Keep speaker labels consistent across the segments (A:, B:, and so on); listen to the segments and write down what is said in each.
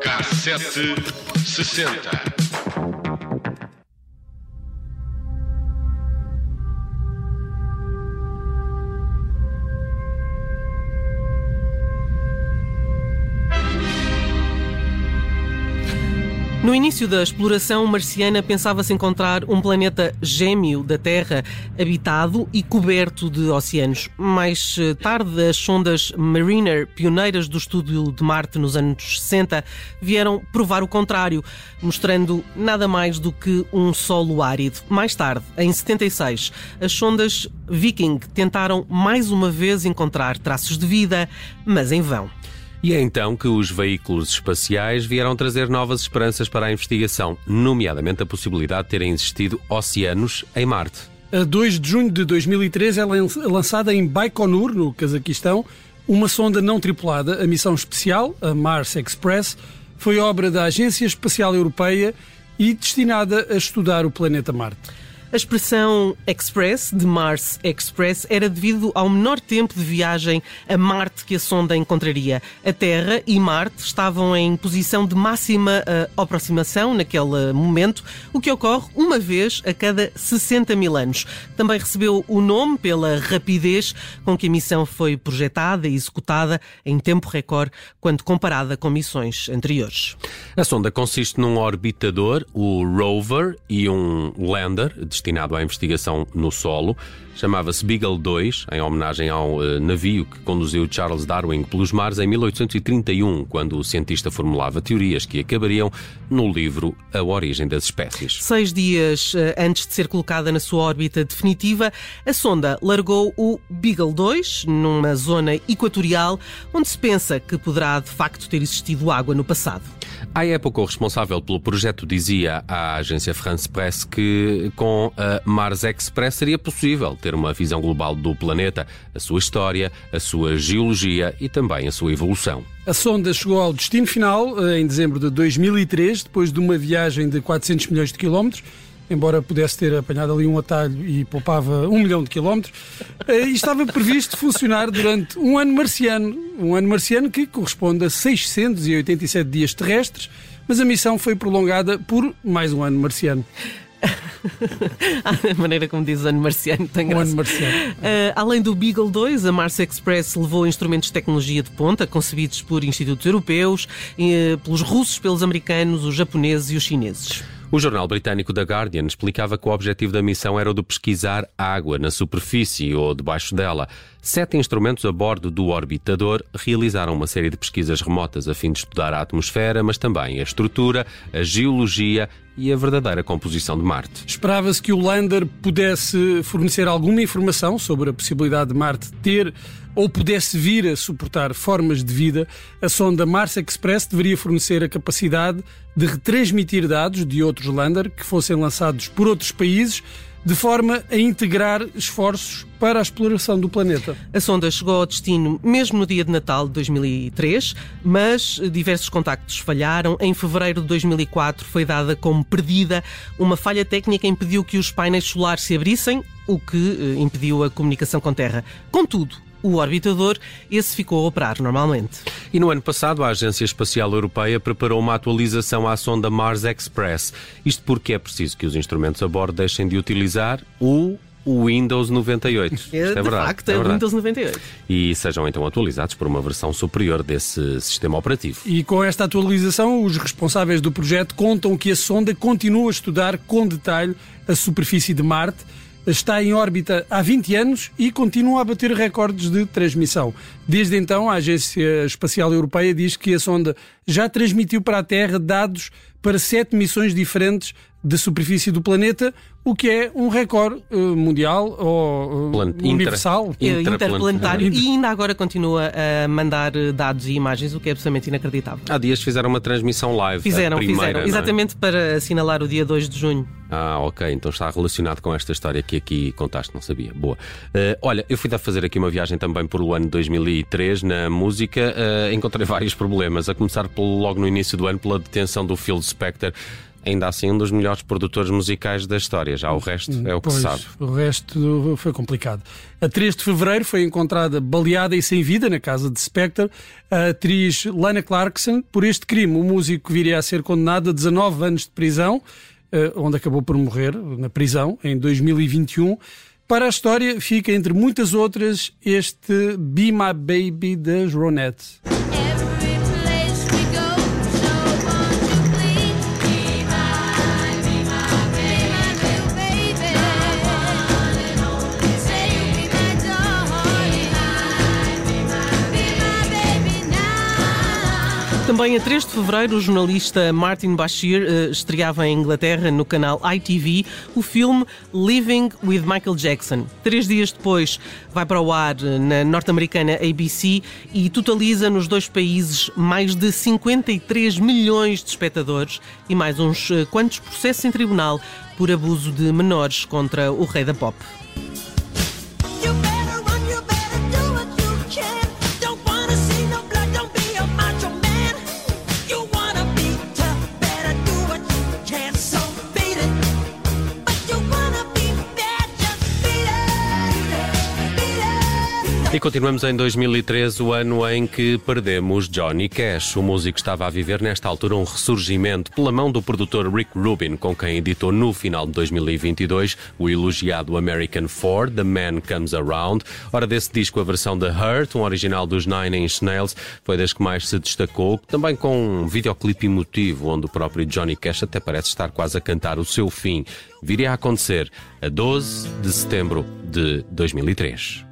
A: Cassete sessenta.
B: No início da exploração marciana, pensava-se encontrar um planeta gêmeo da Terra, habitado e coberto de oceanos. Mais eh, tarde, as sondas Mariner, pioneiras do estudo de Marte nos anos 60, vieram provar o contrário, mostrando nada mais do que um solo árido. Mais tarde, em 76, as sondas Viking tentaram mais uma vez encontrar traços de vida, mas em vão.
C: E é então que os veículos espaciais vieram trazer novas esperanças para a investigação, nomeadamente a possibilidade de terem existido oceanos em Marte.
D: A 2 de junho de 2013 é lançada em Baikonur, no Cazaquistão, uma sonda não tripulada. A missão especial, a Mars Express, foi obra da Agência Espacial Europeia e destinada a estudar o planeta Marte.
B: A expressão Express, de Mars Express, era devido ao menor tempo de viagem a Marte que a sonda encontraria. A Terra e Marte estavam em posição de máxima uh, aproximação naquele momento, o que ocorre uma vez a cada 60 mil anos. Também recebeu o nome pela rapidez com que a missão foi projetada e executada em tempo recorde quando comparada com missões anteriores.
C: A sonda consiste num orbitador, o rover, e um lander, destinado à investigação no solo. Chamava-se Beagle 2, em homenagem ao uh, navio que conduziu Charles Darwin pelos mares em 1831, quando o cientista formulava teorias que acabariam no livro A Origem das Espécies.
B: Seis dias uh, antes de ser colocada na sua órbita definitiva, a sonda largou o Beagle 2 numa zona equatorial onde se pensa que poderá de facto ter existido água no passado.
C: À época, o responsável pelo projeto dizia à agência France Press que com a Mars Express seria possível ter uma visão global do planeta, a sua história, a sua geologia e também a sua evolução.
D: A sonda chegou ao destino final eh, em dezembro de 2003, depois de uma viagem de 400 milhões de quilómetros embora pudesse ter apanhado ali um atalho e poupava um milhão de quilómetros, eh, e estava previsto funcionar durante um ano marciano. Um ano marciano que corresponde a 687 dias terrestres, mas a missão foi prolongada por mais um ano marciano.
B: a maneira como diz ano marciano tem graça.
D: Um ano marciano.
B: Uh, além do Beagle 2, a Mars Express levou instrumentos de tecnologia de ponta, concebidos por institutos europeus, uh, pelos russos, pelos americanos, os japoneses e os chineses.
C: O jornal britânico The Guardian explicava que o objetivo da missão era o de pesquisar água na superfície ou debaixo dela. Sete instrumentos a bordo do orbitador realizaram uma série de pesquisas remotas a fim de estudar a atmosfera, mas também a estrutura, a geologia e a verdadeira composição de Marte.
D: Esperava-se que o lander pudesse fornecer alguma informação sobre a possibilidade de Marte ter ou pudesse vir a suportar formas de vida, a sonda Mars Express deveria fornecer a capacidade de retransmitir dados de outros lander que fossem lançados por outros países de forma a integrar esforços para a exploração do planeta.
B: A sonda chegou ao destino mesmo no dia de Natal de 2003, mas diversos contactos falharam. Em fevereiro de 2004 foi dada como perdida. Uma falha técnica impediu que os painéis solares se abrissem, o que eh, impediu a comunicação com Terra. Contudo, o orbitador, esse ficou a operar normalmente.
C: E no ano passado, a Agência Espacial Europeia preparou uma atualização à sonda Mars Express. Isto porque é preciso que os instrumentos a bordo deixem de utilizar o o Windows 98. Isto
B: é,
C: verdade.
B: facto, é, é o Windows 98.
C: E sejam então atualizados por uma versão superior desse sistema operativo.
D: E com esta atualização, os responsáveis do projeto contam que a sonda continua a estudar com detalhe a superfície de Marte está em órbita há 20 anos e continua a bater recordes de transmissão. Desde então, a Agência Espacial Europeia diz que a sonda já transmitiu para a Terra dados para sete missões diferentes da superfície do planeta, o que é um recorde uh, mundial ou uh, universal.
B: Inter interplanetário. E ainda agora continua a mandar dados e imagens, o que é absolutamente inacreditável.
C: Há dias fizeram uma transmissão live.
B: Fizeram,
C: primeira,
B: fizeram. É? Exatamente para assinalar o dia 2 de junho.
C: Ah, ok. Então está relacionado com esta história que aqui contaste, não sabia. Boa. Uh, olha, eu fui dar fazer aqui uma viagem também por o ano 2003 na música. encontrei vários problemas, a começar pelo, logo no início do ano pela detenção do Phil Spector ainda assim um dos melhores produtores musicais da história. Já o resto é o que
D: pois,
C: se sabe.
D: O resto foi complicado. A 3 de fevereiro foi encontrada baleada e sem vida na casa de Spectre a atriz Lana Clarkson. Por este crime, o músico viria a ser condenado a 19 anos de prisão, onde acabou por morrer na prisão em 2021. Para a história fica, entre muitas outras, este Be My Baby das Ronettes.
B: Também a 3 de fevereiro, o jornalista Martin Bashir eh, estreava em Inglaterra, no canal ITV, o filme Living with Michael Jackson. Três dias depois, vai para o ar eh, na norte-americana ABC e totaliza nos dois países mais de 53 milhões de espectadores e mais uns eh, quantos processos em tribunal por abuso de menores contra o rei da pop.
C: E continuamos em 2013, o ano em que perdemos Johnny Cash. O músico estava a viver nesta altura um ressurgimento pela mão do produtor Rick Rubin, com quem editou no final de 2022 o elogiado American Four, The Man Comes Around. Ora, desse disco, a versão de Hurt, um original dos Nine Inch Nails, foi das que mais se destacou, também com um videoclipe emotivo, onde o próprio Johnny Cash até parece estar quase a cantar o seu fim. Viria a acontecer a 12 de setembro de 2003.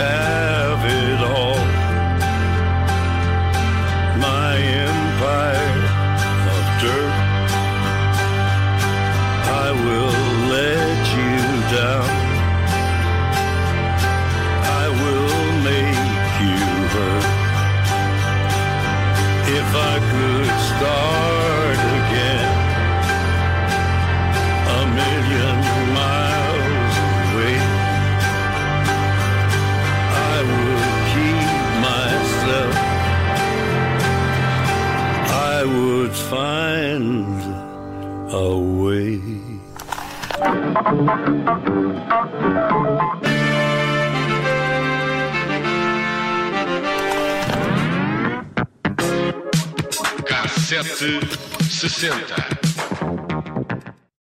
E: Yeah.
C: Cassete 60.